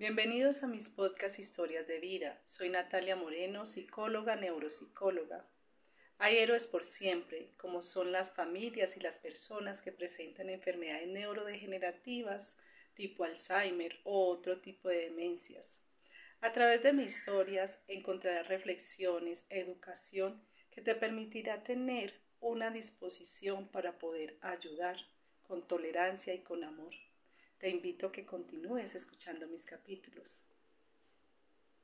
Bienvenidos a mis podcast Historias de Vida. Soy Natalia Moreno, psicóloga, neuropsicóloga. Hay héroes por siempre, como son las familias y las personas que presentan enfermedades neurodegenerativas tipo Alzheimer o otro tipo de demencias. A través de mis historias encontrarás reflexiones, educación que te permitirá tener una disposición para poder ayudar con tolerancia y con amor. Te invito a que continúes escuchando mis capítulos.